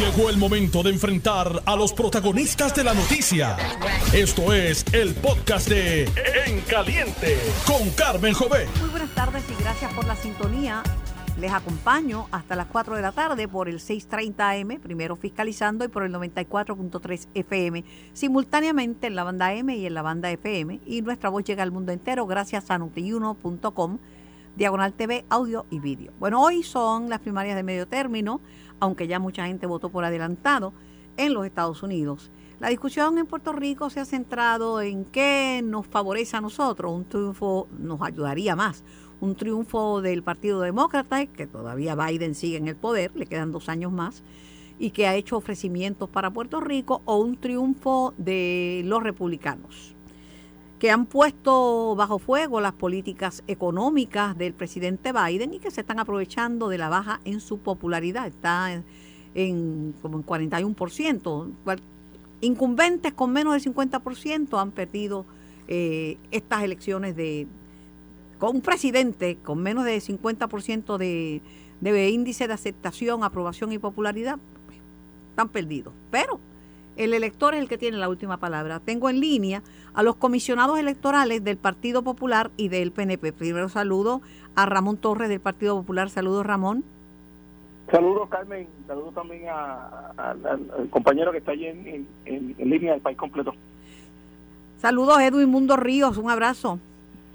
Llegó el momento de enfrentar a los protagonistas de la noticia. Esto es el podcast de En Caliente con Carmen Jové. Muy buenas tardes y gracias por la sintonía. Les acompaño hasta las 4 de la tarde por el 630 AM, primero fiscalizando, y por el 94.3 FM, simultáneamente en la banda M y en la banda FM. Y nuestra voz llega al mundo entero gracias a notiuno.com, diagonal TV, audio y vídeo. Bueno, hoy son las primarias de medio término, aunque ya mucha gente votó por adelantado en los Estados Unidos. La discusión en Puerto Rico se ha centrado en qué nos favorece a nosotros. Un triunfo nos ayudaría más un triunfo del Partido Demócrata, que todavía Biden sigue en el poder, le quedan dos años más, y que ha hecho ofrecimientos para Puerto Rico, o un triunfo de los republicanos, que han puesto bajo fuego las políticas económicas del presidente Biden y que se están aprovechando de la baja en su popularidad. Está en, como en 41%. Incumbentes con menos del 50% han perdido eh, estas elecciones de, con un presidente con menos de 50% de, de índice de aceptación, aprobación y popularidad, están perdidos. Pero el elector es el que tiene la última palabra. Tengo en línea a los comisionados electorales del Partido Popular y del PNP. Primero saludo a Ramón Torres del Partido Popular. Saludos, Ramón. Saludos, Carmen. Saludos también al compañero que está allí en, en línea del país completo. Saludos, Edwin Mundo Ríos. Un abrazo.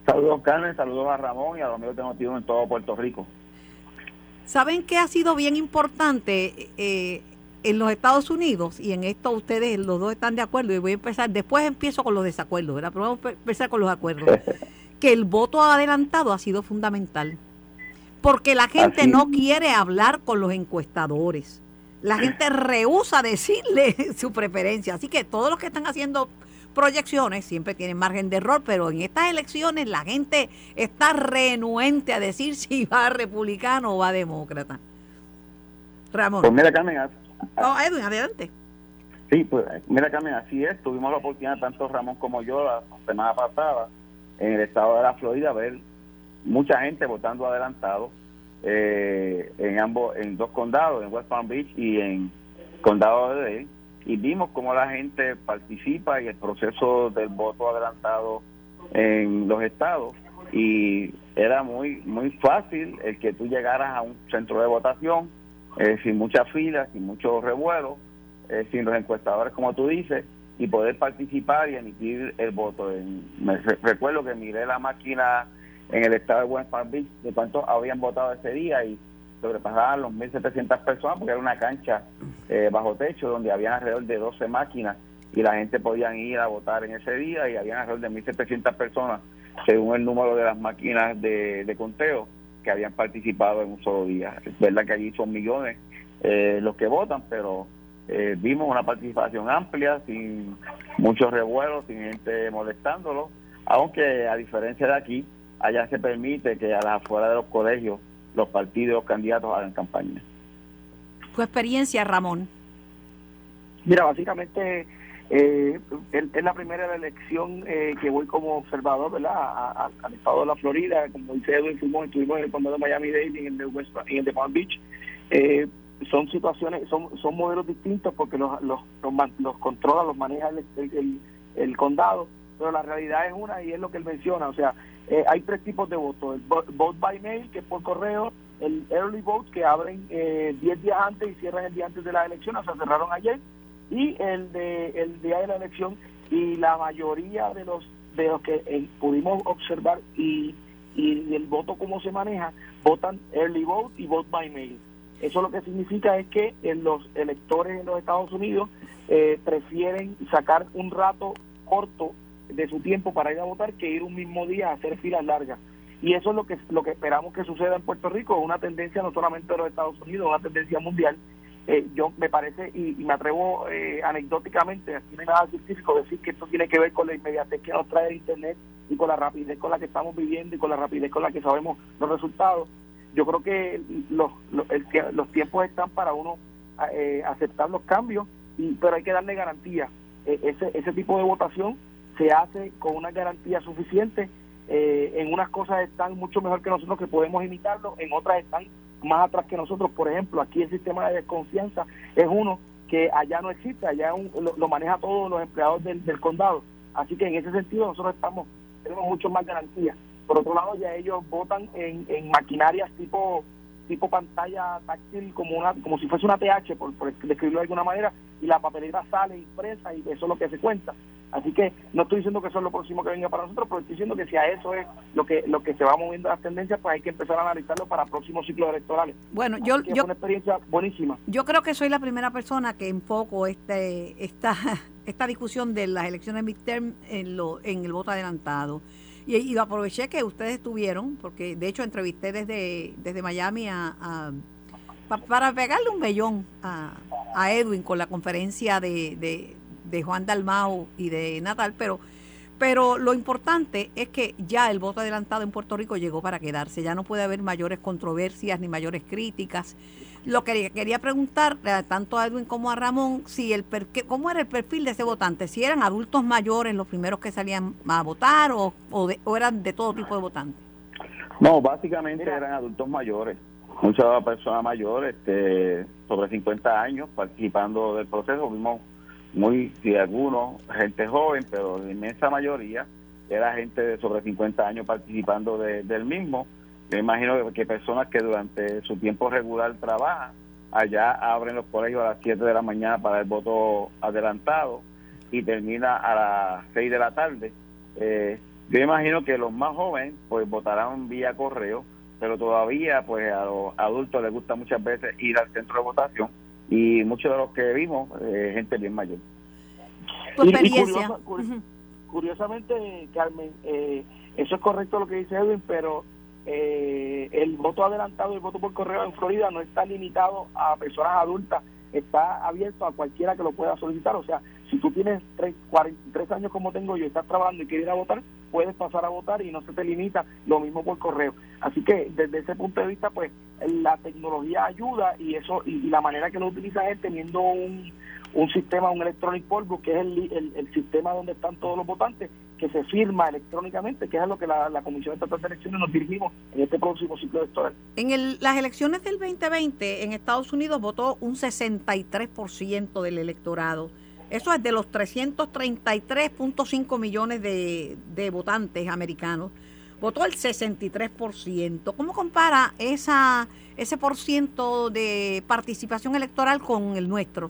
Saludos Carmen, saludos a Ramón y a los amigos que hemos en todo Puerto Rico. ¿Saben qué ha sido bien importante eh, en los Estados Unidos? Y en esto ustedes los dos están de acuerdo y voy a empezar, después empiezo con los desacuerdos, ¿verdad? Pero vamos a empezar con los acuerdos. que el voto adelantado ha sido fundamental. Porque la gente no quiere hablar con los encuestadores. La gente rehúsa decirle su preferencia. Así que todos los que están haciendo proyecciones siempre tienen margen de error, pero en estas elecciones la gente está renuente a decir si va republicano o va demócrata. Ramón. Pues mira, Carmen. Oh, Edwin, adelante. Sí, pues mira, Carmen, así es. Tuvimos la oportunidad, tanto Ramón como yo, la semana pasada, en el estado de la Florida, ver mucha gente votando adelantado eh, en ambos, en dos condados, en West Palm Beach y en condado de y vimos cómo la gente participa en el proceso del voto adelantado en los estados y era muy muy fácil el que tú llegaras a un centro de votación eh, sin muchas filas, sin mucho revuelo, eh, sin los encuestadores como tú dices y poder participar y emitir el voto. recuerdo que miré la máquina en el estado de West Palm Beach de cuántos habían votado ese día y sobrepasaban los 1.700 personas porque era una cancha eh, bajo techo donde habían alrededor de 12 máquinas y la gente podía ir a votar en ese día y habían alrededor de 1.700 personas según el número de las máquinas de, conteo que habían participado en un solo día. Es verdad que allí son millones eh, los que votan, pero eh, vimos una participación amplia, sin muchos revuelos, sin gente molestándolo, aunque a diferencia de aquí, allá se permite que a las afueras de los colegios los partidos candidatos hagan campaña. ¿Tu experiencia, Ramón? Mira, básicamente eh, es la primera elección eh, que voy como observador, ¿verdad? al estado de la Florida, como dice Edwin, fuimos, estuvimos en el condado de Miami-Dade y en el de, West, en el de Palm Beach. Eh, son situaciones, son, son modelos distintos porque los, los, los, controla, los maneja el, el, condado, pero la realidad es una y es lo que él menciona, o sea, eh, hay tres tipos de votos, el vote by mail, que es por correo, el early vote, que abren 10 eh, días antes y cierran el día antes de la elección, o sea, cerraron ayer, y el de el día de la elección, y la mayoría de los de los que eh, pudimos observar y, y el voto cómo se maneja, votan early vote y vote by mail. Eso lo que significa es que los electores en los Estados Unidos prefieren sacar un rato corto de su tiempo para ir a votar que ir un mismo día a hacer filas largas. Y eso es lo que lo que esperamos que suceda en Puerto Rico, una tendencia no solamente de los Estados Unidos, una tendencia mundial. Eh, yo me parece, y, me atrevo eh, anecdóticamente, aquí no hay nada científico, decir que esto tiene que ver con la inmediatez que nos trae el Internet y con la rapidez con la que estamos viviendo y con la rapidez con la que sabemos los resultados. Yo creo que los, los, los tiempos están para uno eh, aceptar los cambios, y, pero hay que darle garantía. ese, ese tipo de votación se hace con una garantía suficiente. Eh, en unas cosas están mucho mejor que nosotros que podemos imitarlo, en otras están más atrás que nosotros. Por ejemplo, aquí el sistema de desconfianza es uno que allá no existe, allá lo, maneja todos los empleados del, condado. Así que en ese sentido nosotros estamos tenemos mucho más garantías. Por otro lado, ya ellos votan en, en maquinarias tipo tipo pantalla táctil como una como si fuese una TH por describirlo de alguna manera y la papelera sale impresa y eso es lo que se cuenta. Así que no estoy diciendo que eso es lo próximo que venga para nosotros pero estoy diciendo que si a eso es lo que lo que se va moviendo las tendencias pues hay que empezar a analizarlo para próximos ciclos electorales. Bueno yo yo una experiencia buenísima. yo creo que soy la primera persona que enfoco este esta esta discusión de las elecciones midterm en lo en el voto adelantado. Y, aproveché que ustedes estuvieron, porque de hecho entrevisté desde, desde Miami a, para pegarle un mellón a, a, Edwin con la conferencia de, de, de Juan Dalmau y de Natal, pero pero lo importante es que ya el voto adelantado en Puerto Rico llegó para quedarse, ya no puede haber mayores controversias ni mayores críticas. Lo que quería preguntar eh, tanto a Edwin como a Ramón, si el cómo era el perfil de ese votante, si eran adultos mayores los primeros que salían a votar o, o, eran de todo tipo de votantes. No, básicamente eran adultos mayores, muchas personas mayores, este, sobre 50 años, participando del proceso. Vimos muy, si algunos, gente joven, pero la inmensa mayoría era gente de sobre 50 años participando del mismo. Me imagino que personas que durante su tiempo regular trabajan, allá abren los colegios a las 7 de la mañana para el voto adelantado y termina a las 6 de la tarde. Eh, yo imagino que los más jóvenes pues votarán vía correo, pero todavía pues a los adultos les gusta muchas veces ir al centro de votación y muchos de los que vimos, eh, gente bien mayor. curiosamente, Carmen, eh, eso es correcto lo que dice Edwin, pero eh, el voto adelantado y el voto por correo en Florida no está limitado a personas adultas, está abierto a cualquiera que lo pueda solicitar. O sea, si tú tienes 3, 43 años como tengo yo, estás trabajando y quieres ir a votar, puedes pasar a votar y no se te limita lo mismo por correo. Así que desde ese punto de vista, pues la tecnología ayuda y eso y, la manera que lo utiliza es teniendo un, un sistema, un electronic poll que es el, el, sistema donde están todos los votantes, que se firma electrónicamente, que es a lo que la, Comisión Estatal de Elecciones nos dirigimos en este próximo ciclo electoral. En el, las elecciones del 2020 en Estados Unidos votó un 63% del electorado. Eso es de los 333.5 millones de, de votantes americanos. Votó el 63%. ¿Cómo compara esa, ese por ciento de participación electoral con el nuestro?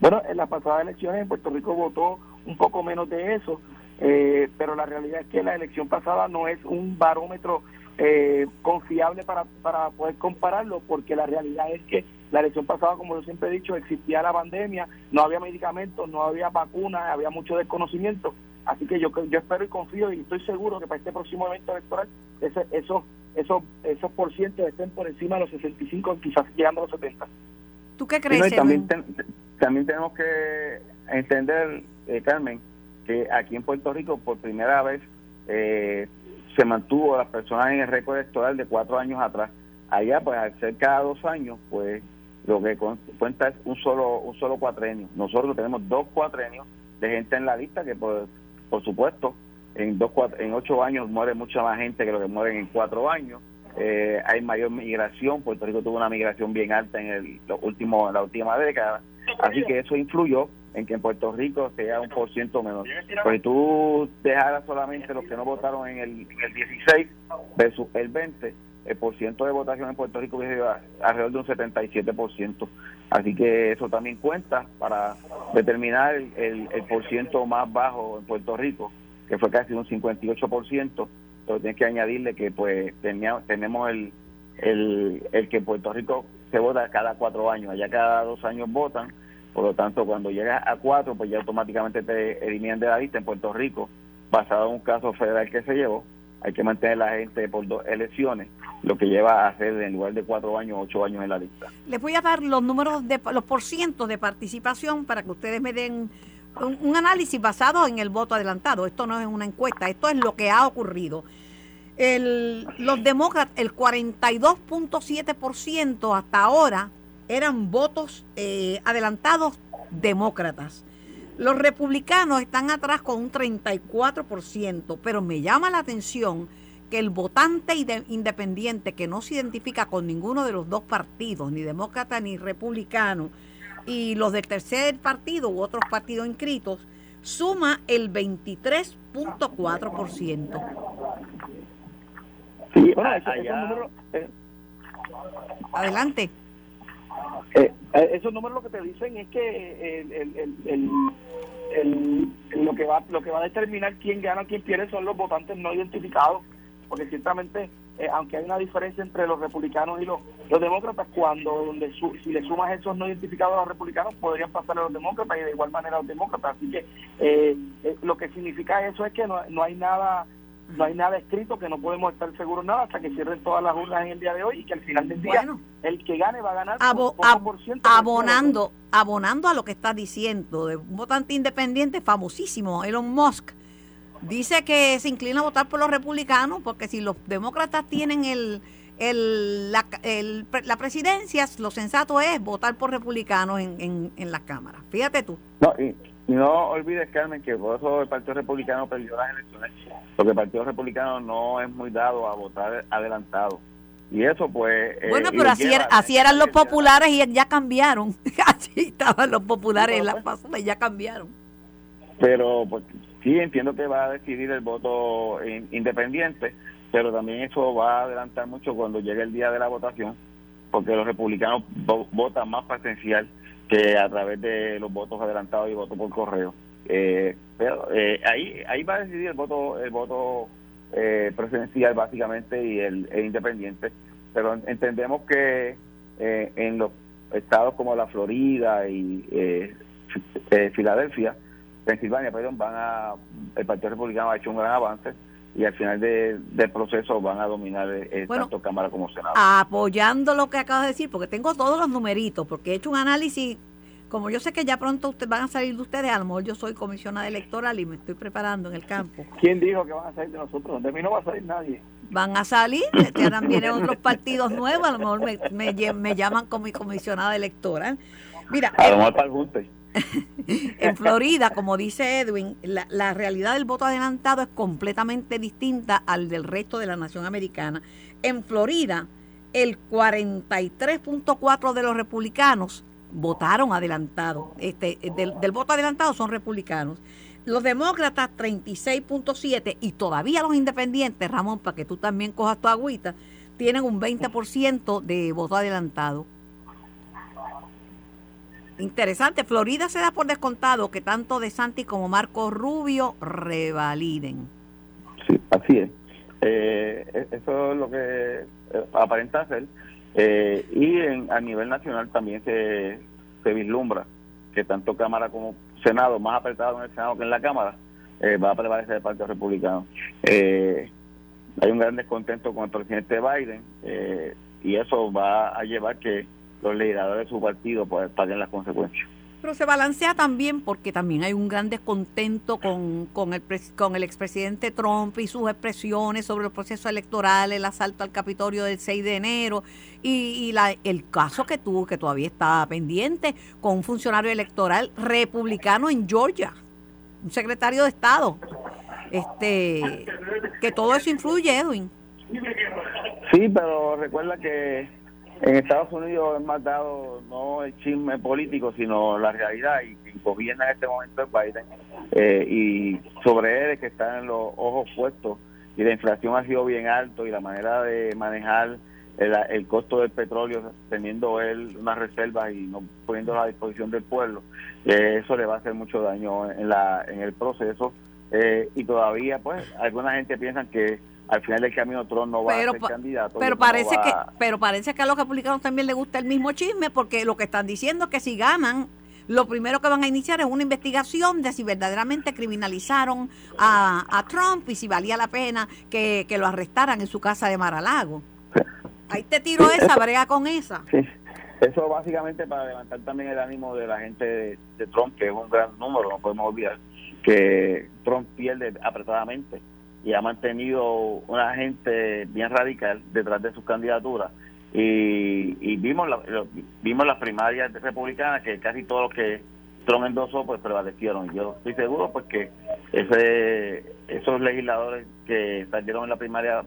Bueno, en las pasadas elecciones en Puerto Rico votó un poco menos de eso, eh, pero la realidad es que la elección pasada no es un barómetro eh, confiable para, para poder compararlo, porque la realidad es que la elección pasada, como yo siempre he dicho, existía la pandemia, no había medicamentos, no había vacunas, había mucho desconocimiento. Así que yo, yo espero y confío y estoy seguro que para este próximo evento electoral ese, esos, esos, esos por ciento estén por encima de los 65, quizás llegando a los 70. ¿Tú qué crees? también, también tenemos que entender, eh, Carmen, que aquí en Puerto Rico por primera vez eh, se mantuvo las personas en el récord electoral de cuatro años atrás. Allá, pues al ser cada dos años, pues lo que cuenta es un solo un solo cuatrenio. Nosotros tenemos dos cuatrenios de gente en la lista que, por, por supuesto, en dos en ocho años muere mucha más gente que lo que mueren en cuatro años. Eh, hay mayor migración, Puerto Rico tuvo una migración bien alta en el último, la última década, así que eso influyó en que en Puerto Rico sea un por ciento menor. Pues tú dejaras solamente los que no votaron en el, en el 16 versus el 20, el por ciento de votación en Puerto Rico es alrededor de un 77%. Así que eso también cuenta para determinar el, el, el por ciento más bajo en Puerto Rico, que fue casi un 58% pero tienes que añadirle que pues tenemos el, el, que en Puerto Rico se vota cada cuatro años, allá cada dos años votan, por lo tanto cuando llegas a cuatro pues ya automáticamente te eliminan de la lista en Puerto Rico, basado en un caso federal que se llevó, hay que mantener la gente por dos elecciones, lo que lleva a hacer en lugar de cuatro años, ocho años en la lista. Les voy a dar los números de los porcientos de participación para que ustedes me den un, análisis basado en el voto adelantado. Esto no es una encuesta, esto es lo que ha ocurrido. El, los demócratas, el 42.7% hasta ahora eran votos eh, adelantados demócratas. Los republicanos están atrás con un 34%, pero me llama la atención que el votante independiente que no se identifica con ninguno de los dos partidos, ni demócrata ni republicano, y los del tercer partido u otros partidos inscritos, suma el 23.4%. Sí, bueno, eso, eh, Adelante. Eh, eh, esos números lo que te dicen es que el, el, lo que va lo que va a determinar quién gana quién pierde son los votantes no identificados porque ciertamente eh, aunque hay una diferencia entre los republicanos y los, los demócratas cuando donde si le sumas esos no identificados a los republicanos podrían pasar a los demócratas y de igual manera a los demócratas. Así que eh, lo que significa eso es que no, no hay nada no hay nada escrito que no podemos estar seguros nada hasta que cierren todas las urnas en el día de hoy y que al final del día el que gane va a ganar por, ciento abonando abonando a lo que está diciendo de un votante independiente famosísimo Elon Musk. Dice que se inclina a votar por los republicanos porque si los demócratas tienen el, el, la, el, la presidencia lo sensato es votar por republicanos en, en, en las cámaras fíjate tú. No, y no olvides, Carmen, que por eso el Partido Republicano perdió las elecciones, porque el Partido Republicano no es muy dado a votar adelantado. Y eso, pues. Eh, bueno, pero así, así eran los populares y ya cambiaron. así estaban los populares en la pasadas y ya cambiaron. Pero, pues, sí, entiendo que va a decidir el voto independiente, pero también eso va a adelantar mucho cuando llegue el día de la votación, porque los republicanos votan más presencial que a través de los votos adelantados y votos por correo. Eh, pero eh, ahí ahí va a decidir el voto el voto eh, presidencial básicamente y el, independiente. Pero entendemos que eh, en los estados como la Florida y Filadelfia, Pensilvania, perdón, van a el Partido Republicano ha hecho un gran avance y al final del proceso van a dominar tanto Cámara como Senado. Apoyando lo que acabas de decir, porque tengo todos los numeritos, porque he hecho un análisis, como yo sé que ya pronto ustedes van a salir de ustedes, a lo mejor yo soy comisionada electoral y me estoy preparando en el campo. ¿Quién dijo que van a salir de nosotros? De mí no va a salir nadie. Van a salir, ahora vienen otros partidos nuevos, a lo mejor me, me, llaman como mi comisionada electoral. Mira, a lo mejor para el en Florida, como dice Edwin, la, realidad del voto adelantado es completamente distinta al del resto de la nación americana. En Florida, el 43.4 de los republicanos votaron adelantado. Este, del, del voto adelantado son republicanos. Los demócratas 36.7 y todavía los independientes, Ramón, para que tú también cojas tu agüita, tienen un 20% de voto adelantado. Interesante. Florida se da por descontado que tanto De Santi como Marco Rubio revaliden. Sí, así es. Eh, e-, eso es lo que eh, aparenta ser. Eh, y en, a nivel nacional también se, se vislumbra que tanto Cámara como Senado, más apretado en el Senado que en la Cámara, va a prevalecer el Partido Republicano. hay un gran descontento con el presidente Biden y eso va a llevar que los legisladores de su partido pues paguen las consecuencias. Pero se balancea también porque también hay un gran descontento con, con, el, con el expresidente Trump y sus expresiones sobre los procesos electorales, el asalto al Capitolio del 6 de enero y, y la, el caso que tuvo, que todavía está pendiente, con un funcionario electoral republicano en Georgia, un secretario de Estado. Este, que todo eso influye, Edwin. Sí, pero recuerda que en Estados Unidos es más dado no el chisme político, sino la realidad y quien gobierna en este momento es Biden. Eh, y sobre él que están los ojos puestos y la inflación ha sido bien alto y la manera de manejar el, costo del petróleo teniendo él unas reservas y no poniendo a disposición del pueblo, eh, eso le va a hacer mucho daño en, la, en el proceso. Eh, y todavía, pues, alguna gente piensa que al final del camino Trump no va a ser candidato. Pero parece que pero parece que a los republicanos también les gusta el mismo chisme porque lo que están diciendo es que si ganan lo primero que van a iniciar es una investigación de si verdaderamente criminalizaron a, Trump y si valía la pena que, lo arrestaran en su casa de Maralago. Ahí te tiro esa, brega con esa. Sí. Eso básicamente para levantar también el ánimo de la gente de, de Trump, que es un gran número, no podemos olvidar que Trump pierde apretadamente y ha mantenido una gente bien radical detrás de sus candidaturas. Y, y vimos la, vimos las primarias republicanas que casi todos los que Trump endosó pues prevalecieron. Yo estoy seguro porque ese, esos legisladores que salieron en la primaria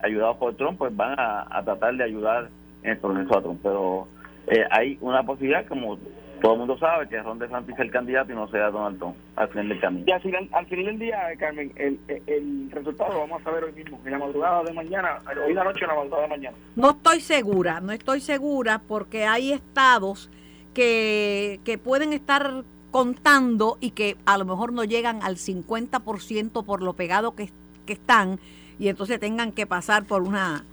ayudados por Trump, pues van a, tratar de ayudar en el proceso a Trump. Pero eh, hay una posibilidad, como todo el mundo sabe, que Ron DeSantis es el candidato y no sea Donald Trump al final del camino. Y al final, al final del día, Carmen, el, el resultado lo vamos a saber hoy mismo, en la madrugada de mañana, hoy la noche en la madrugada de mañana. No estoy segura, no estoy segura porque hay estados que, que pueden estar contando y que a lo mejor no llegan al 50% por lo pegado que, que están y entonces tengan que pasar por una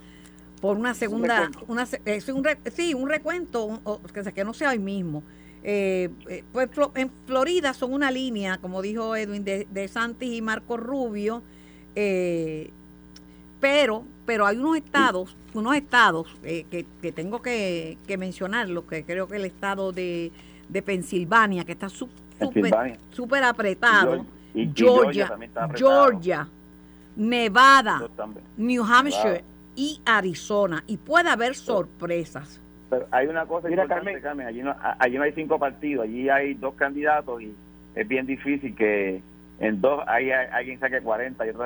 por una segunda una, es un, sí un recuento que, que no sea hoy mismo eh, eh, pues en Florida son una línea como dijo Edwin de, de Santis y Marco Rubio eh, pero pero hay unos estados unos estados que, que, tengo que, que mencionarlo que creo que el estado de, de Pensilvania que está súper super apretado. Georgia, Georgia Nevada, New Hampshire y Arizona. Y puede haber sorpresas. Pero hay una cosa Mira, importante, Carmen, allí, no, allí no hay cinco partidos, allí hay dos candidatos y es bien difícil que en dos hay, alguien saque 40 y otro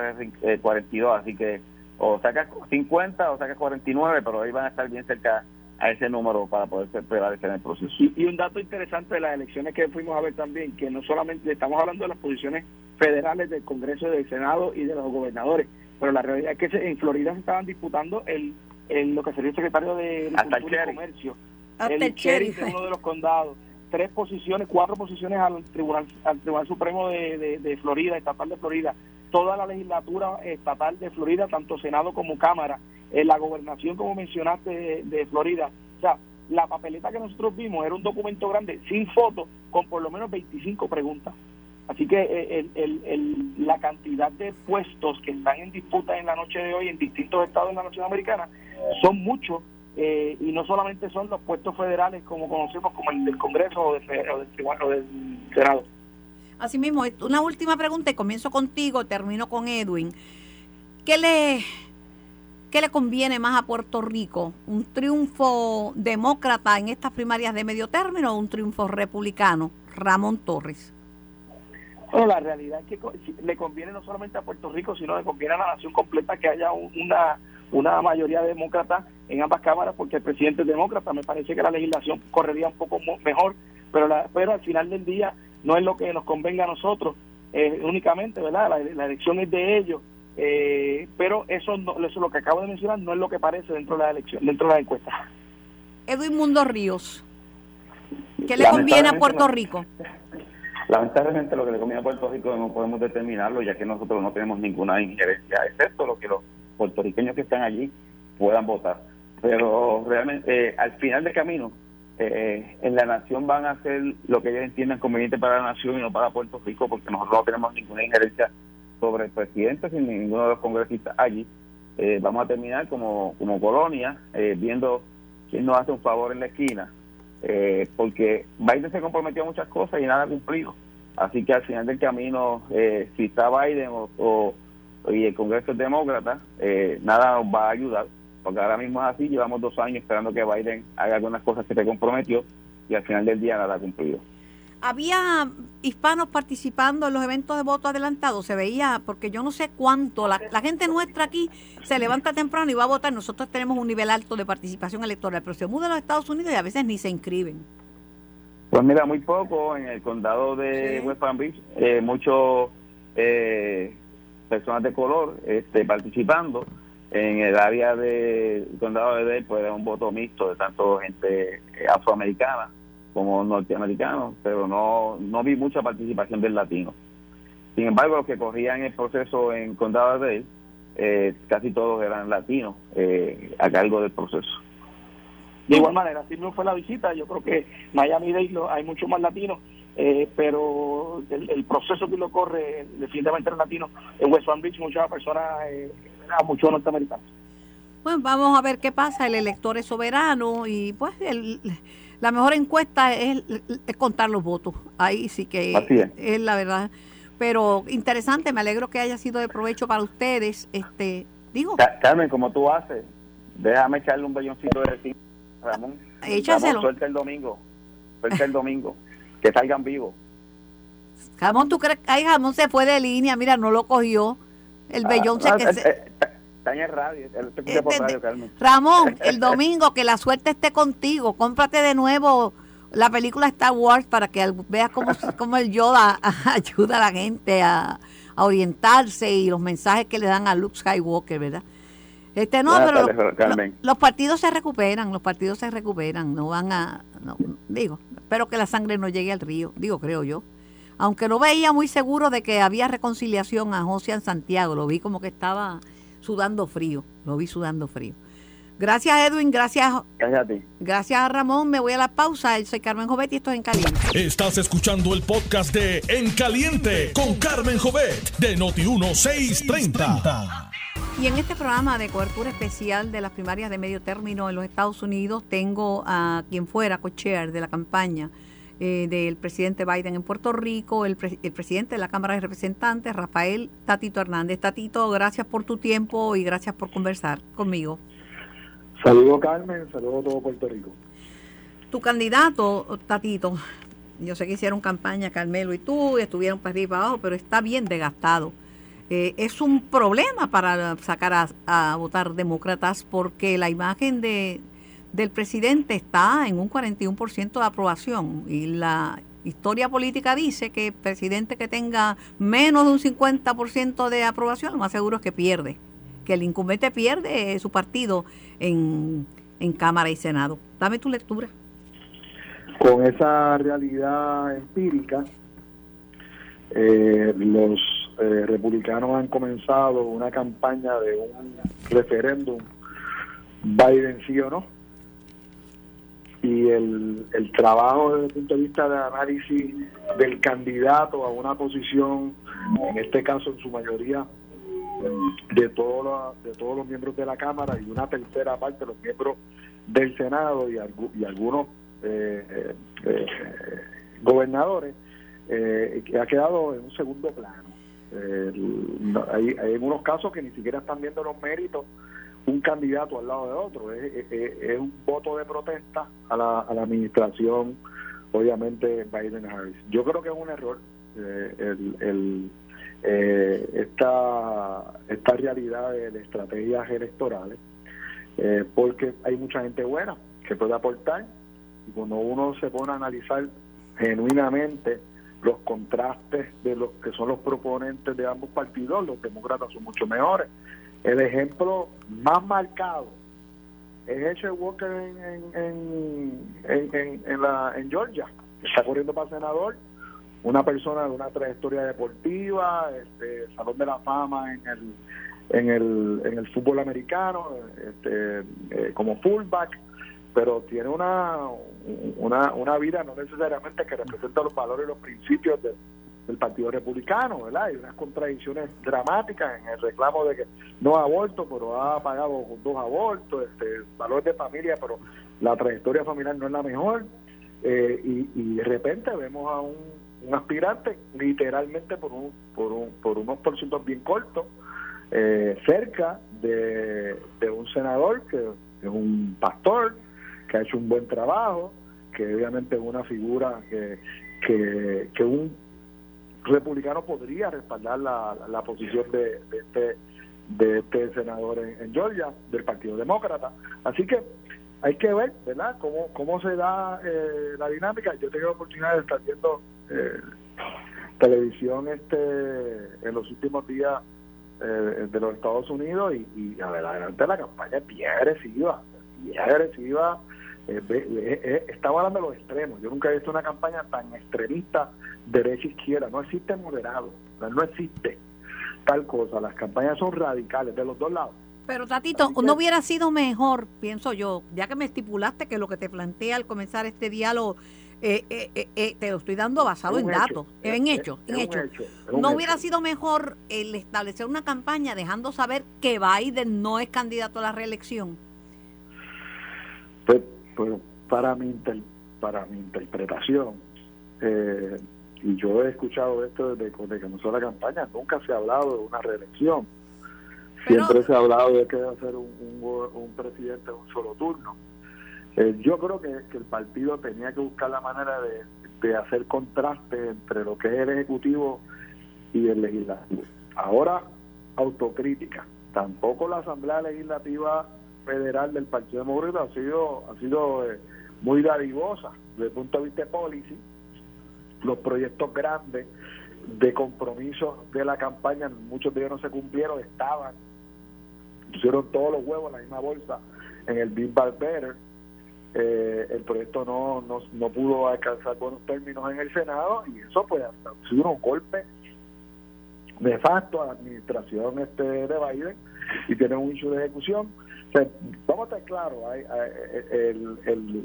42, así que o saca 50 o saca 49, pero ahí van a estar bien cerca a ese número para poder prevalecer en el proceso. Y, un dato interesante de las elecciones que fuimos a ver también, que no solamente estamos hablando de las posiciones federales del Congreso, del Senado y de los gobernadores, pero la realidad es que en Florida se estaban disputando el, lo que sería el secretario de Agricultura y Comercio, el, el sheriff de uno de los condados, tres posiciones, cuatro posiciones al Tribunal al Tribunal Supremo de, de Florida, estatal de Florida, toda la legislatura estatal de Florida, tanto Senado como Cámara, en la gobernación, como mencionaste, de, Florida. O sea, la papeleta que nosotros vimos era un documento grande, sin fotos, con por lo menos 25 preguntas. Así que eh, el, el, la cantidad de puestos que están en disputa en la noche de hoy en distintos estados de la nación americana son muchos eh, y no solamente son los puestos federales como conocemos como el del Congreso o del, o del Senado. Asimismo, una última pregunta y comienzo contigo, termino con Edwin. ¿Qué le ¿Qué le conviene más a Puerto Rico? ¿Un triunfo demócrata en estas primarias de medio término o un triunfo republicano? Ramón Torres. Bueno, la realidad es que le conviene no solamente a Puerto Rico, sino le conviene a la nación completa que haya una, una mayoría demócrata en ambas cámaras, porque el presidente es demócrata. Me parece que la legislación correría un poco mejor, pero, pero al final del día no es lo que nos convenga a nosotros eh, únicamente, ¿verdad? la elección es de ellos eh, pero eso, no, eso lo que acabo de mencionar no es lo que parece dentro de la elección, dentro de la encuesta. Edwin Mundo Ríos, ¿qué le conviene a Puerto Rico? Lamentablemente lo que le conviene a Puerto Rico no podemos determinarlo ya que nosotros no tenemos ninguna injerencia, excepto lo que los puertorriqueños que están allí puedan votar. Pero realmente eh, al final del camino, eh, en la nación van a hacer lo que ellos entiendan conveniente para la nación y no para Puerto Rico porque nosotros no tenemos ninguna injerencia sobre el presidente sin ninguno de los congresistas allí. Eh, vamos a terminar como, como colonia eh, viendo quién nos hace un favor en la esquina, porque Biden se comprometió a muchas cosas y nada ha cumplido. Así que al final del camino, si está Biden o, y el Congreso es demócrata, nada nos va a ayudar, porque ahora mismo es así, llevamos dos años esperando que Biden haga algunas cosas que se comprometió y al final del día nada ha cumplido había hispanos participando en los eventos de voto adelantado, se veía, porque yo no sé cuánto, la, gente nuestra aquí se levanta temprano y va a votar, nosotros tenemos un nivel alto de participación electoral, pero se muda a los Estados Unidos y a veces ni se inscriben. Pues mira, muy poco en el condado de West Palm Beach, eh, muchos eh, personas de color este, participando. En el área del condado de Dale, pues era un voto mixto de tanto gente eh, afroamericana como norteamericanos, pero no, no vi mucha participación del latino. Sin embargo, los que corrían el proceso en Condado de eh, casi todos eran latinos eh, a cargo del proceso. De igual manera, si no fue la visita, yo creo que Miami-Dade hay mucho más latinos, eh, pero el, proceso que lo corre definitivamente era latino. En West Palm Beach muchas personas, eh, muchos norteamericanos. Bueno, vamos a ver qué pasa. El elector es soberano y pues el, la mejor encuesta es, contar los votos. Ahí sí que es. la verdad. Pero interesante, me alegro que haya sido de provecho para ustedes. Este, digo. Carmen, como tú haces, déjame echarle un belloncito de recino, Ramón. Échaselo. suelta el domingo. Suelta el domingo. Que salgan vivos. Jamón, ¿tú crees? Ay, Jamón se fue de línea, mira, no lo cogió. El bellón se Ah, que eh, se... eh, Está en el radio, escucha por Este, radio, Carmen. Ramón, el domingo, que la suerte esté contigo. Cómprate de nuevo la película Star Wars para que veas cómo, cómo el Yoda ayuda a la gente a, a orientarse y los mensajes que le dan a Luke Skywalker, ¿verdad? Este no, Buenas pero tardes, los, Carmen. los- los partidos se recuperan, los partidos se recuperan, no van a, no, digo, espero que la sangre no llegue al río, digo, creo yo. Aunque no veía muy seguro de que había reconciliación a José en Santiago, lo vi como que estaba sudando frío, lo vi sudando frío. Gracias Edwin, gracias, Gracias a ti. gracias a Ramón, me voy a la pausa, soy Carmen Jovetti y esto es en Caliente. Estás escuchando el podcast de En Caliente con Carmen Jovet de Noti1630. Y en este programa de cobertura especial de las primarias de medio término en los Estados Unidos, tengo a quien fuera co-chair de la campaña eh, del presidente Biden en Puerto Rico, el, pre- el presidente de la Cámara de Representantes, Rafael Tatito Hernández. Tatito, gracias por tu tiempo y gracias por conversar conmigo. Saludos Carmen, saludos a todo Puerto Rico. Tu candidato, Tatito, yo sé que hicieron campaña Carmelo y tú, y estuvieron para arriba y para abajo, pero está bien desgastado. Eh, es un problema para sacar a, votar demócratas porque la imagen de, del presidente está en un 41% de aprobación y la historia política dice que el presidente que tenga menos de un 50% de aprobación, lo más seguro es que pierde, que el incumbente pierde su partido en, en Cámara y Senado. Dame tu lectura. Con esa realidad empírica, eh, los eh, republicanos han comenzado una campaña de un referéndum Biden sí o no. Y el, el trabajo desde el punto de vista de análisis del candidato a una posición, en este caso en su mayoría de todos los, de todos los miembros de la Cámara y una tercera parte de los miembros del Senado y, algu- y algunos eh, eh, gobernadores, que ha quedado en un segundo plano. Eh, hay, hay unos casos que ni siquiera están viendo los méritos un candidato al lado de otro. Es, un voto de protesta a la, a la administración, obviamente, Biden-Harris. Yo creo que es un error. eh, el, el, eh, esta, esta realidad de, de estrategias electorales, eh, porque hay mucha gente buena que puede aportar y cuando uno se pone a analizar genuinamente los contrastes de los que son los proponentes de ambos partidos, los demócratas son mucho mejores. El ejemplo más marcado es Herschel Walker en, en, en- en la, en Georgia, que está corriendo para senador, una persona de una trayectoria deportiva, este, Salón de la Fama en el, en el, en el fútbol americano, este, eh, como fullback, pero tiene una, una, una vida no necesariamente que representa los valores y los principios de- del Partido Republicano, ¿verdad? Hay unas contradicciones dramáticas en el reclamo de que no aborto, pero ha pagado dos abortos, este, valor de familia, pero la trayectoria familiar no es la mejor. Eh, y, y de repente vemos a un, aspirante literalmente por un, por un, por unos porcientos bien cortos eh, cerca de un senador que es un pastor que ha hecho un buen trabajo que obviamente es una figura que, que, un republicano podría respaldar la, la- posición de, de este de este senador en, Georgia del Partido Demócrata así que hay que ver, ¿verdad?, cómo, cómo se da eh, la dinámica. Yo tengo la oportunidad de estar viendo eh, televisión este en los últimos días eh, de los Estados Unidos y, y adelante la campaña es bien agresiva, bien agresiva. Eh, eh, eh, estamos hablando de los extremos. Yo nunca he visto una campaña tan extremista derecha-izquierda. No existe moderado, no existe tal cosa. Las campañas son radicales de los dos lados. Pero Tatito, no hubiera sido mejor, pienso yo, ya que me estipulaste que lo que te plantea al comenzar este diálogo, eh, eh, eh, eh, te lo estoy dando basado en datos, en hechos, en hechos. hecho, ¿No hecho. hubiera sido mejor el establecer una campaña dejando saber que Biden no es candidato a la reelección? Pues, pues, para mi inter- para mi interpretación eh, y yo he escuchado esto desde, desde que comenzó la campaña nunca se ha hablado de una reelección Pero- siempre se ha hablado de que debe ser un, un, presidente de un solo turno Eh, yo creo que, el partido tenía que buscar la manera de, hacer contraste entre lo que es el Ejecutivo y el Legislativo. Ahora, autocrítica. Tampoco la Asamblea Legislativa Federal del Partido Demócrata ha sido, ha sido eh, muy dadivosa desde el punto de vista de policy. Los proyectos grandes de compromiso de la campaña, muchos de ellos no se cumplieron, estaban, pusieron todos los huevos en la misma bolsa en el Big Bad. Eh, el proyecto no, no, no, pudo alcanzar buenos términos en el Senado y eso pues ha sido un golpe nefasto a la administración este de Biden y tiene un issue de ejecución. Vamos a estar claros,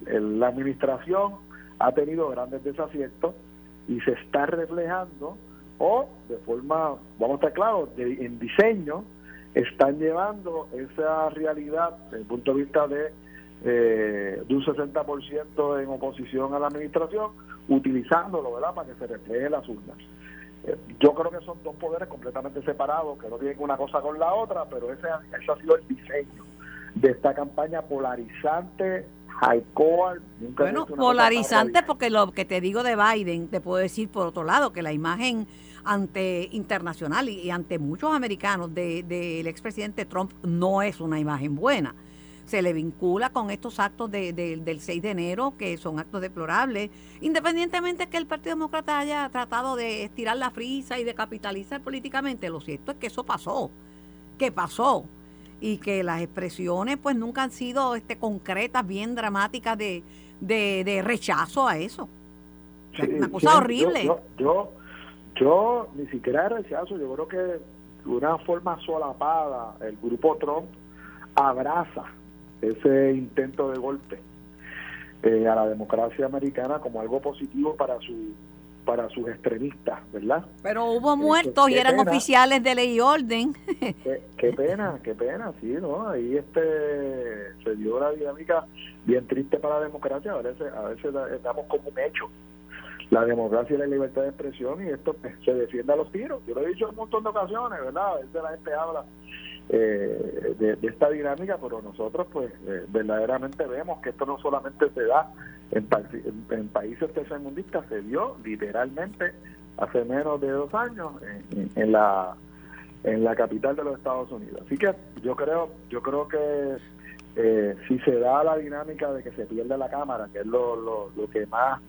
la administración ha tenido grandes desaciertos y se está reflejando o de forma, vamos a estar claros, en diseño están llevando esa realidad desde el punto de vista de, eh, de un 60% en oposición a la administración, utilizándolo ¿verdad? para que se refleje las urnas. Eh, yo creo que son dos poderes completamente separados, que no tienen una cosa con la otra, pero ese, ese ha sido el diseño de esta campaña polarizante bueno, polarizante porque lo que te digo de Biden, te puedo decir por otro lado que la imagen ante internacional y, ante muchos americanos del de, expresidente Trump no es una imagen buena. Se le vincula con estos actos de, del 6 de enero, que son actos deplorables, independientemente que el Partido Demócrata haya tratado de estirar la frisa y de capitalizar políticamente. Lo cierto es que eso pasó, que pasó y que las expresiones pues nunca han sido este concretas, bien dramáticas de, de, rechazo a eso. una cosa horrible. Yo, yo, ni siquiera rechazo, yo creo que de una forma solapada el grupo Trump abraza ese intento de golpe eh, a la democracia americana como algo positivo para su para sus extremistas, ¿verdad? Pero hubo muertos y eran oficiales de ley y orden. Qué, pena, qué pena, sí, ¿no? Ahí este se dio la dinámica bien triste para la democracia, a veces, a veces damos como un hecho la democracia y la libertad de expresión y esto pues, se defiende a los tiros. Yo lo he dicho en un montón de ocasiones, ¿verdad? A veces la gente habla eh, de, esta dinámica, pero nosotros pues eh, verdaderamente vemos que esto no solamente se da en, en, países tercermundistas, se dio literalmente hace menos de dos años en, la en la capital de los Estados Unidos. Así que yo creo yo creo que eh, si se da la dinámica de que se pierde la Cámara, que es lo, lo, lo que más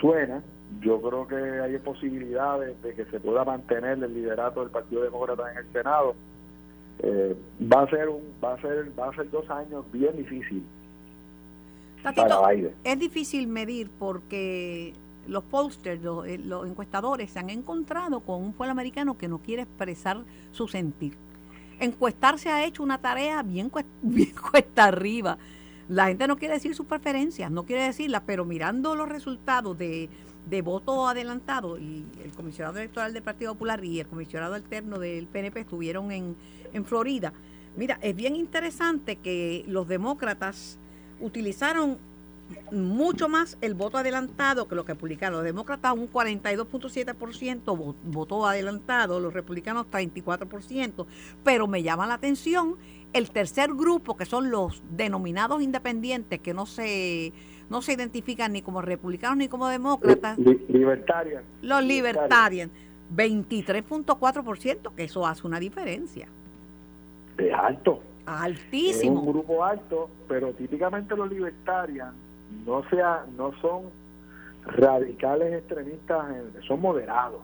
suena, yo creo que hay posibilidades de que se pueda mantener el liderato del Partido Demócrata en el Senado eh, va a ser un va a ser va a ser dos años bien difícil Es difícil medir porque los posters, eh, los, encuestadores se han encontrado con un pueblo americano que no quiere expresar su sentir. Encuestar se ha hecho una tarea bien, bien cuesta arriba. La gente no quiere decir sus preferencias, no quiere decirlas, pero mirando los resultados de de voto adelantado y el comisionado electoral del Partido Popular y el comisionado alterno del PNP estuvieron en, en Florida. Mira, es bien interesante que los demócratas utilizaron mucho más el voto adelantado que lo que publicaron. Los demócratas un 42.7% votó adelantado, los republicanos 34%, pero me llama la atención el tercer grupo, que son los denominados independientes, que no se no se identifican ni como republicanos ni como demócratas. libertarios. Los libertarios. 23.4%, que eso hace una diferencia. Es alto. Altísimo. Es un grupo alto, pero típicamente los libertarios no, sea, no son radicales extremistas, son moderados.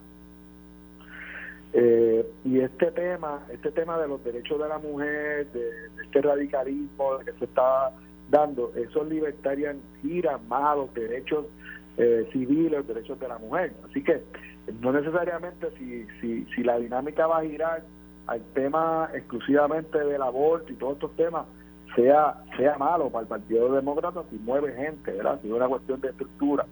Eh, y este tema, este tema de los derechos de la mujer, de, de este radicalismo de que se está dando, esos libertarios giran más los derechos eh, civiles, los derechos de la mujer. Así que no necesariamente si, si, si la dinámica va a girar al tema exclusivamente del aborto y todos estos temas, sea, sea malo para el Partido Demócrata si mueve gente, ¿verdad? Si es una cuestión de estructura.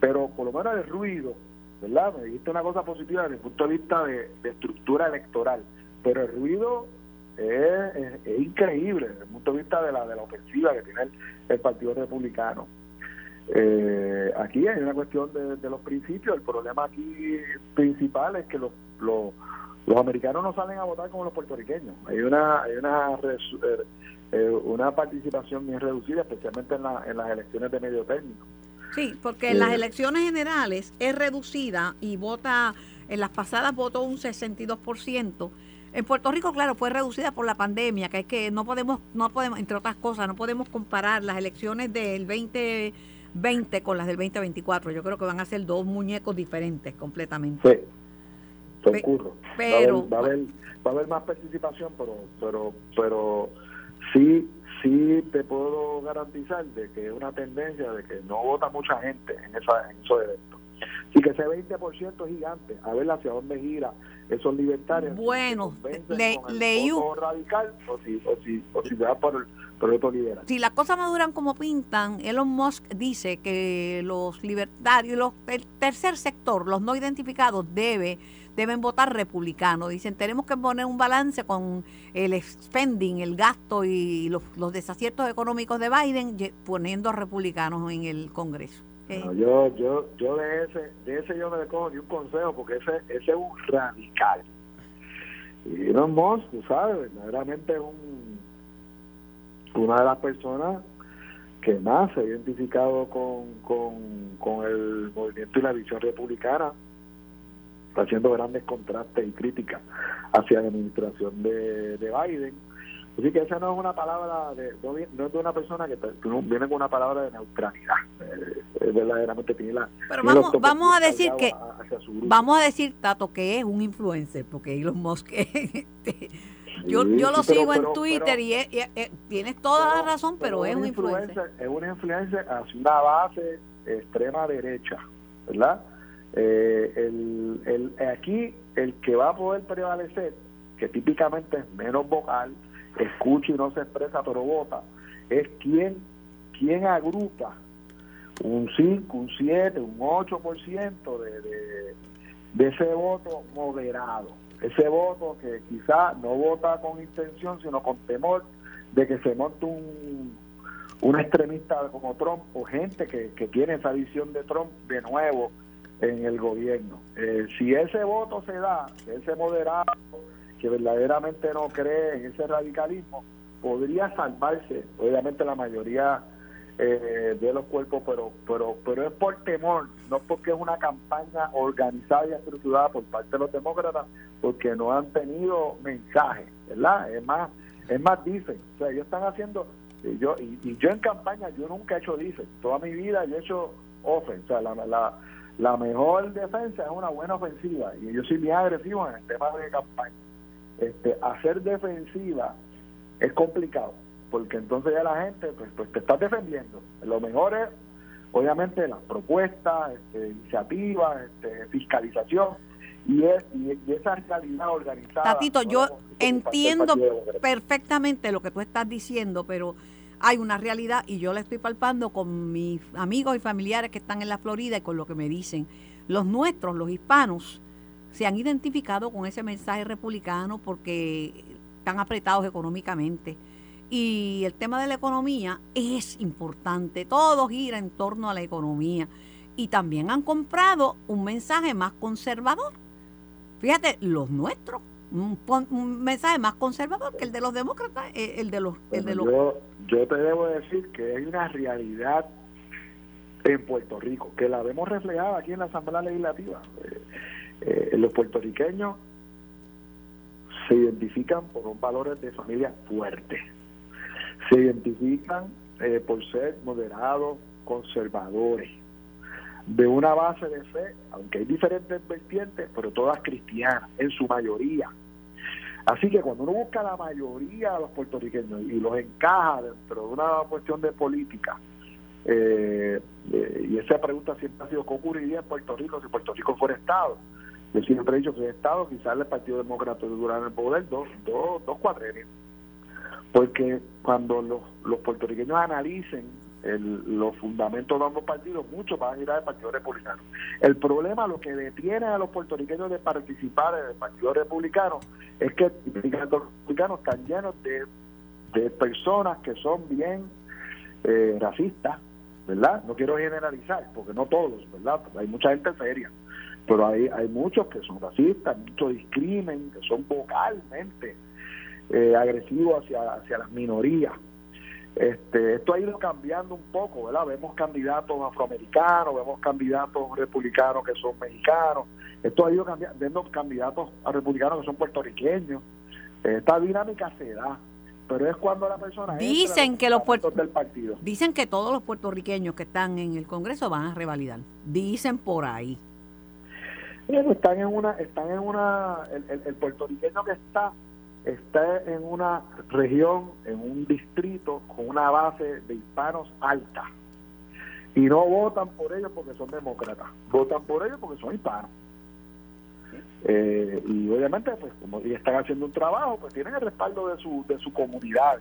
Pero por lo menos el ruido, ¿verdad? Me dijiste una cosa positiva desde el punto de vista de estructura electoral, pero el ruido es, increíble desde el punto de vista de la, de la ofensiva que tiene el, Partido Republicano. Eh, aquí hay una cuestión de, los principios. El problema aquí principal es que los, los, americanos no salen a votar como los puertorriqueños. Hay una, hay una eh, una participación bien reducida, especialmente en, en las elecciones de medio término. Sí, porque en las elecciones generales es reducida y vota, en las pasadas votó un 62%. En Puerto Rico, claro, fue reducida por la pandemia, que es que no podemos, no podemos, entre otras cosas, no podemos comparar las elecciones del 2020 con las del 2024. Yo creo que van a ser dos muñecos diferentes completamente. Sí, Pero va a, haber, va a haber más participación, pero, pero, pero sí sí te puedo garantizar de que es una tendencia de que no vota mucha gente en, esa, en esos eventos. Así que ese 20% es gigante. A ver hacia dónde gira esos libertarios. Bueno, le, leí un... radical o si, o si, o si va por el, liberal. Si las cosas maduran como pintan, Elon Musk dice que los libertarios, los, el tercer sector, los no identificados, debe deben votar republicanos. Dicen, tenemos que poner un balance con el spending, el gasto y los, desaciertos económicos de Biden, poniendo republicanos en el Congreso. yo, yo, yo de ese, de ese yo no le cojo ni un consejo porque ese, ese es un radical. Y Elon Musk, tú sabes, verdaderamente es un, una de las personas que más se ha identificado con, con, con el movimiento y la visión republicana está haciendo grandes contrastes y críticas hacia la administración de, Biden. Así que esa no es una palabra, de, no, es de una persona que, viene con una palabra de neutralidad. Eh, es verdaderamente tiene la. Pero vamos, vamos a decir que. vamos a decir, Tato, que es un influencer, porque Elon Musk. Yo, yo lo sigo en Twitter y, tienes toda la razón, pero, es un influencer. Es una influencer hacia una base extrema derecha, ¿verdad? Eh, el, el, aquí el que va a poder prevalecer, que típicamente es menos vocal, escucha y no se expresa pero vota, es quien, quien agrupa un 5, un 7, un 8% de, de, de ese voto moderado. Ese voto que quizá no vota con intención, sino con temor de que se monte un, un extremista como Trump o gente que, que tiene esa visión de Trump de nuevo en el gobierno. Eh, si ese voto se da, ese moderado que verdaderamente no cree en ese radicalismo, podría salvarse, obviamente la mayoría eh, de los cuerpos, pero, pero, pero es por temor, no porque es una campaña organizada y estructurada por parte de los demócratas, porque no han tenido mensaje, ¿verdad? Es más, es más dicen, o sea, ellos están haciendo, y yo, y, yo en campaña, yo nunca he hecho dicen, toda mi vida yo he hecho ofen, o sea, la, la la mejor defensa es una buena ofensiva y yo soy muy agresivo en el tema de campaña. Este, hacer defensiva es complicado porque entonces ya la gente pues, pues te está defendiendo. Lo mejor es obviamente las propuestas, este, iniciativas, este, fiscalización y, es, y, esa realidad organizada. Tatito, yo entiendo perfectamente lo que tú estás diciendo, pero hay una realidad y yo la estoy palpando con mis amigos y familiares que están en la Florida y con lo que me dicen. Los nuestros, los hispanos, se han identificado con ese mensaje republicano porque están apretados económicamente. Y el tema de la economía es importante, todo gira en torno a la economía. Y también han comprado un mensaje más conservador. Fíjate, los nuestros un, mensaje más conservador que el de los demócratas, eh, el de los... El de los... Yo, yo te debo decir que hay una realidad en Puerto Rico, que la vemos reflejada aquí en la Asamblea Legislativa. Eh, eh, los puertorriqueños se identifican por un valores de familia fuerte, se identifican por ser moderados, conservadores, de una base de fe, aunque hay diferentes vertientes, pero todas cristianas, en su mayoría. Así que cuando uno busca la mayoría de los puertorriqueños y los encaja dentro de una cuestión de política, eh, eh, y esa pregunta siempre ha sido, ¿qué ocurriría en Puerto Rico si Puerto Rico fuera Estado? Yo siempre he dicho que es Estado, quizás el Partido Demócrata durara el poder dos, dos, dos cuatrenios. Porque cuando los, los puertorriqueños analicen los fundamentos de ambos partidos, muchos van a ir al Partido Republicano. El problema, lo que detiene a los puertorriqueños de participar en el Partido Republicano, es que los republicanos están llenos de, de personas que son bien eh, racistas, ¿verdad? No quiero generalizar, porque no todos, ¿verdad? Hay mucha gente seria, pero hay, hay muchos que son racistas, muchos discrimen, que son vocalmente eh, agresivo hacia, hacia las minorías. Este, esto ha ido cambiando un poco, ¿verdad? Vemos candidatos afroamericanos, vemos candidatos republicanos que son mexicanos, esto ha ido cambiando, vemos candidatos a republicanos que son puertorriqueños. Esta dinámica se da, pero es cuando la persona dicen que los del partido. dicen que todos los puertorriqueños que están en el Congreso van a revalidar. Dicen por ahí. están en una, están en una, el puertorriqueño que está está en una región, en un distrito con una base de hispanos alta. Y no votan por ellos porque son demócratas, votan por ellos porque son hispanos. Eh, y obviamente, pues como están haciendo un trabajo, pues tienen el respaldo de su, de su comunidad.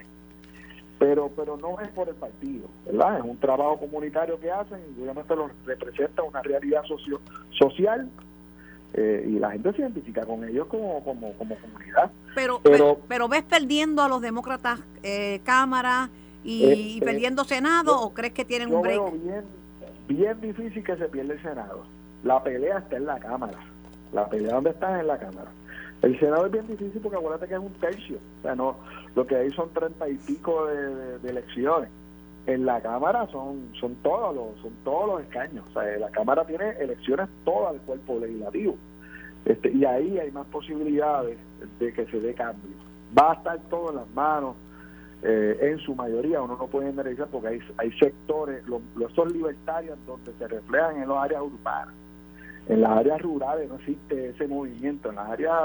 Pero, pero no es por el partido, ¿verdad? Es un trabajo comunitario que hacen y obviamente lo representa una realidad socio, social eh, y la gente se identifica con ellos como, como, como comunidad. Pero, pero, pero, ves perdiendo a los demócratas eh, Cámara y, eh, perdiendo Senado o crees que tienen un break? Veo bien, bien difícil que se pierda el Senado. La pelea está en la Cámara. La pelea donde está es en la Cámara. El Senado es bien difícil porque acuérdate que es un tercio. O sea, no, lo que hay son treinta y pico de, de, elecciones. En la Cámara son son todos los son todos los escaños. La Cámara tiene elecciones todo el cuerpo legislativo. Este, y ahí hay más posibilidades de que se dé cambio. Va a estar todo en las manos, eh, en su mayoría, uno no puede generalizar porque hay, hay sectores, los, los libertarios donde se reflejan en las áreas urbanas. En las áreas rurales no existe ese movimiento. En las áreas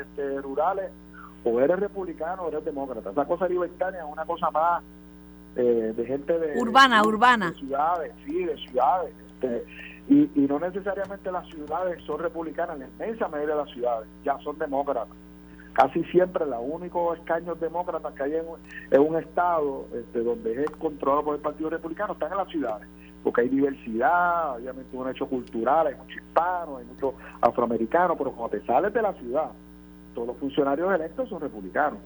este, rurales o eres republicano o eres demócrata. Esa cosa libertaria es una cosa más eh, de gente de... Urbana, urbana. De ciudades, sí, de ciudades. Este, y, y no necesariamente las ciudades son republicanas, la inmensa mayoría de las ciudades ya son demócratas. Casi siempre los únicos escaños demócratas que hay en, un estado este, donde es controlado por el Partido Republicano están en las ciudades, porque hay diversidad, obviamente un hecho cultural, hay muchos hispanos, hay muchos afroamericanos, pero cuando te sales de la ciudad, todos los funcionarios electos son republicanos.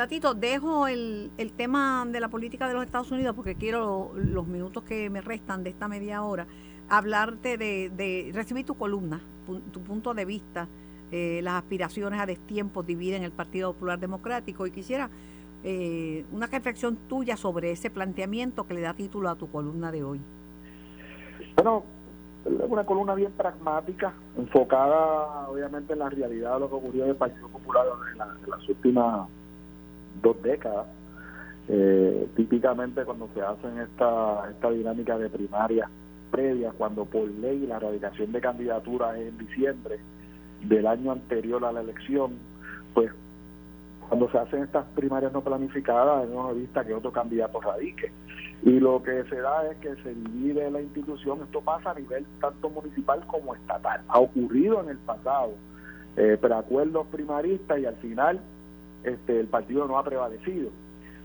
Tatito, dejo el, tema de la política de los Estados Unidos porque quiero los minutos que me restan de esta media hora hablarte de, de recibir tu columna, tu punto de vista, eh, las aspiraciones a destiempo dividen el Partido Popular Democrático y quisiera eh, una reflexión tuya sobre ese planteamiento que le da título a tu columna de hoy. Bueno, una columna bien pragmática, enfocada obviamente en la realidad de lo que ocurrió en el Partido Popular en, las últimas dos décadas. Eh, típicamente cuando se hacen esta, esta dinámica de primaria previa, cuando por ley la erradicación de candidaturas es en diciembre del año anterior a la elección, pues cuando se hacen estas primarias no planificadas, hemos visto que otro candidato radique. Y lo que se da es que se divide la institución, esto pasa a nivel tanto municipal como estatal. Ha ocurrido en el pasado, eh, pero acuerdos primaristas y al final este, el partido no ha prevalecido.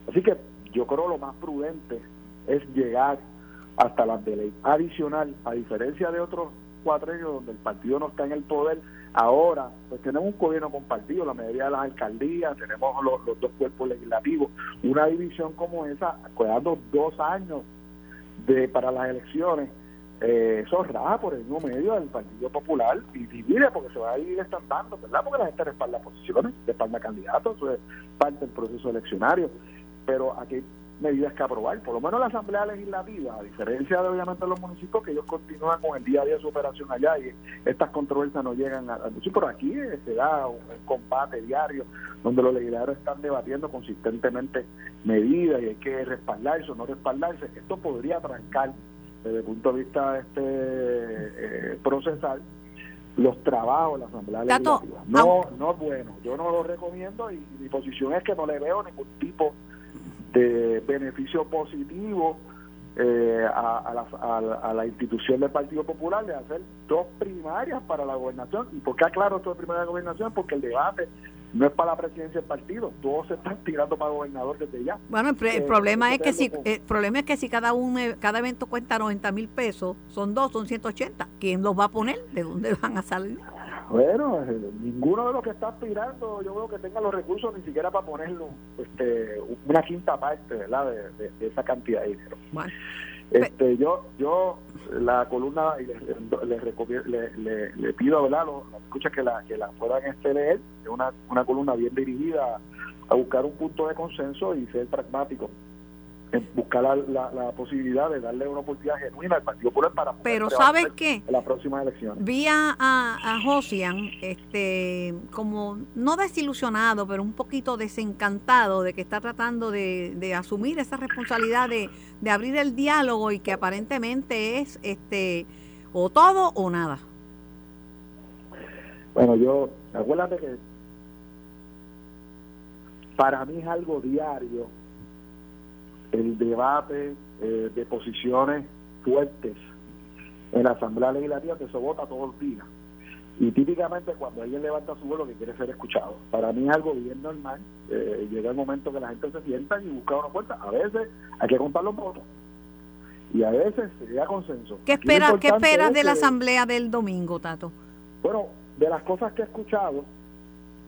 Así que yo creo lo más prudente es llegar hasta las de ley. Adicional, a diferencia de otros cuatro años donde el partido no está en el poder, ahora pues tenemos un gobierno compartido, la mayoría de las alcaldías, tenemos los, dos cuerpos legislativos, una división como esa, cuidando dos años de para las elecciones, eh, eso por el mismo medio del Partido Popular y divide porque se va a ir estampando, ¿verdad? Porque la gente respalda posiciones, respalda candidatos, eso es parte del proceso eleccionario. Pero aquí medidas que aprobar. Por lo menos la Asamblea Legislativa, a diferencia de obviamente los municipios, que ellos continúan con el día a día de su operación allá y estas controversias no llegan a... Sí, por aquí eh, se da un, combate diario donde los legisladores están debatiendo consistentemente medidas y hay que respaldarse o no respaldarse. Esto podría trancar desde el punto de vista este eh, procesal los trabajos de la Asamblea Legislativa. No, no es bueno, yo no lo recomiendo y mi posición es que no le veo ningún tipo de beneficio positivo eh, a, la, a, la, institución del Partido Popular de hacer dos primarias para la gobernación. ¿Y por qué aclaro esto de primaria de gobernación? Porque el debate no es para la presidencia del partido, todos se están tirando para gobernador desde ya. Bueno, el, eh, problema es que si el problema es que si cada un cada evento cuesta 90 mil pesos, son dos, son 180. ¿Quién los va a poner? ¿De dónde van a salir? Bueno, eh, ninguno de los que está aspirando, yo veo que tenga los recursos ni siquiera para ponerlo este, una quinta parte ¿verdad? De, esa cantidad de dinero. Este, yo, yo la columna le, le, le, pido ¿verdad? Lo, escucha que la que la puedan este leer, es una, una columna bien dirigida a buscar un punto de consenso y ser pragmático en buscar la, la, posibilidad de darle una oportunidad genuina al Partido Popular para pero sabes qué en las próximas elecciones. Vi a, a, Josian este como no desilusionado pero un poquito desencantado de que está tratando de, de asumir esa responsabilidad de, de abrir el diálogo y que aparentemente es este o todo o nada. Bueno yo acuérdate que para mí es algo diario el debate eh, de posiciones fuertes en la Asamblea Legislativa que se vota todos los días. Y típicamente cuando alguien levanta su vuelo que quiere ser escuchado. Para mí es algo bien normal. Eh, llega el momento que la gente se sienta y busca una puerta. A veces hay que contar los votos. Y a veces se llega consenso. ¿Qué esperas ¿qué esperas de la asamblea del domingo, Tato? Bueno, de las cosas que he escuchado,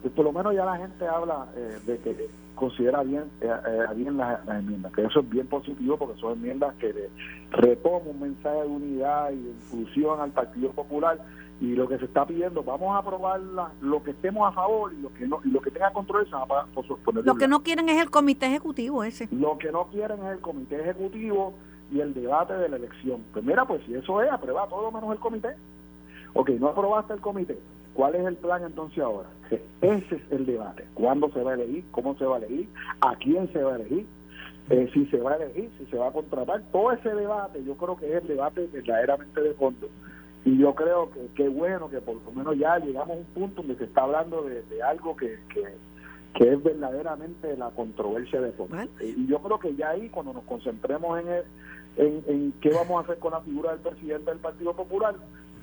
pues por lo menos ya la gente habla eh, de que considera bien, eh, eh, bien las, enmiendas, que eso es bien positivo porque son enmiendas que retoman un mensaje de unidad y de inclusión al Partido Popular y lo que se está pidiendo, vamos a aprobar lo que estemos a favor y lo que no y lo que tenga control se va a poner Lo que no quieren es el comité ejecutivo ese. Lo que no quieren es el comité ejecutivo y el debate de la elección. Pues mira, pues si eso es, aprueba todo menos el comité. Ok, no aprobaste el comité ¿Cuál es el plan entonces ahora? Ese es el debate. ¿Cuándo se va a elegir? ¿Cómo se va a elegir? ¿A quién se va a elegir? Eh, si se va a elegir, si se va a contratar. Todo ese debate yo creo que es el debate verdaderamente de fondo. Y yo creo que qué bueno que por lo menos ya llegamos a un punto donde se está hablando de, algo que, que, es verdaderamente la controversia de fondo. Y yo creo que ya ahí, cuando nos concentremos en, en, en qué vamos a hacer con la figura del presidente del Partido Popular,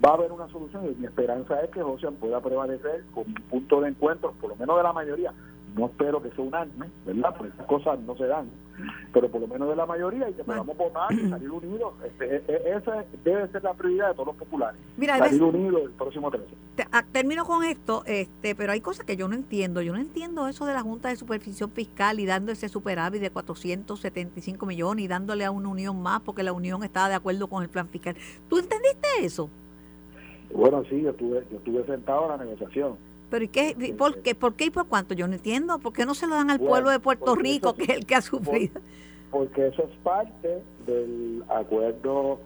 va a haber una solución y mi esperanza es que José pueda prevalecer con un punto de encuentro, por lo menos de la mayoría. No espero que sea unánime, ¿verdad? Porque esas cosas no se dan, pero por lo menos de la mayoría y que podamos votar y salir unidos. Este, e, e, esa debe ser la prioridad de todos los populares. salir unidos el próximo 13. Ah, termino con esto, este, pero hay cosas que yo no entiendo. Yo no entiendo eso de la Junta de Supervisión Fiscal y dando ese superávit de 475 millones y dándole a una unión más porque la unión estaba de acuerdo con el plan fiscal. ¿Tú entendiste eso? Bueno, sí, yo estuve, yo estuve sentado en la negociación. ¿Pero y qué, por, qué, por qué y por cuánto? Yo no entiendo. ¿Por qué no se lo dan al pueblo de Puerto Rico, que es el que ha sufrido? porque eso es parte del acuerdo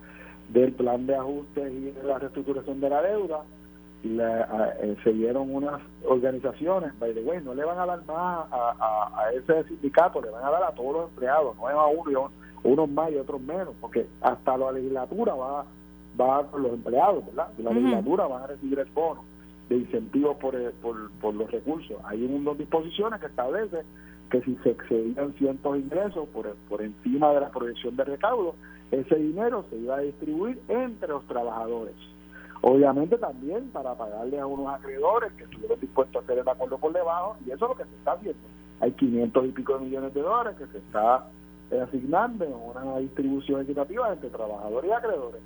del plan de ajustes y de la reestructuración de la deuda. La, eh, se dieron unas organizaciones, by the way, no le van a dar más a, a, ese sindicato, le van a dar a todos los empleados, no es a uno, unos más y otros menos, porque hasta la legislatura va va los empleados, ¿verdad? De la legislatura van a recibir el bono de incentivos por, por, por los recursos. Hay unas disposiciones que establece que si se excedían ciertos ingresos por, por encima de la proyección de recaudo, ese dinero se iba a distribuir entre los trabajadores. Obviamente también para pagarle a unos acreedores que estuvieron dispuestos a hacer el acuerdo por debajo, y eso es lo que se está haciendo. Hay 500 y pico de millones de dólares que se está asignando en una distribución equitativa entre trabajadores y acreedores.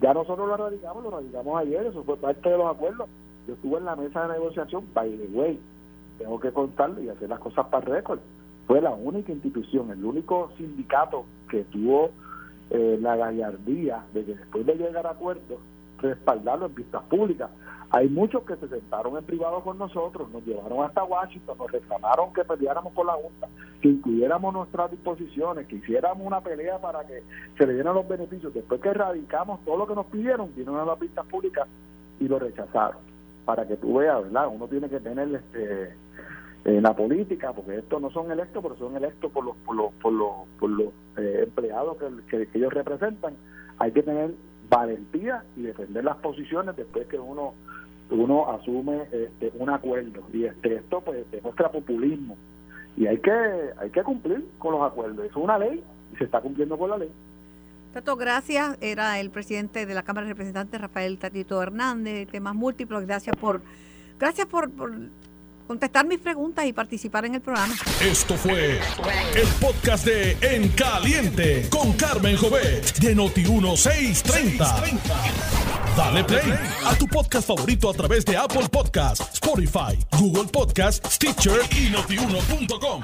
Ya nosotros lo radicamos, lo radicamos ayer, eso fue parte de los acuerdos. Yo estuve en la mesa de negociación, by the way, tengo que contarle y hacer las cosas para récord. Fue la única institución, el único sindicato que tuvo eh, la gallardía de que después de llegar a acuerdos, respaldarlo en vistas públicas. Hay muchos que se sentaron en privado con nosotros, nos llevaron hasta Washington, nos reclamaron que peleáramos por la Junta, que incluyéramos nuestras disposiciones, que hiciéramos una pelea para que se le dieran los beneficios. Después que erradicamos todo lo que nos pidieron, vinieron a las vistas públicas y lo rechazaron. Para que tú veas, ¿verdad? Uno tiene que tener este en la política, porque estos no son electos, pero son electos por los por los por los, por los eh, empleados que ellos representan. Hay que tener valentía y defender las posiciones después que uno uno asume este, un acuerdo. Y este, esto pues demuestra populismo. Y hay que hay que cumplir con los acuerdos. Es una ley y se está cumpliendo con la ley. Tato, gracias. Era el presidente de la Cámara de Representantes, Rafael Tatito Hernández, temas múltiples. Gracias por, gracias por contestar mis preguntas y participar en el programa. Esto fue el podcast de En Caliente con Carmen Jovet de Noti1630. Dale play a tu podcast favorito a través de Apple Podcasts, Spotify, Google Podcasts, Stitcher y notiuno.com.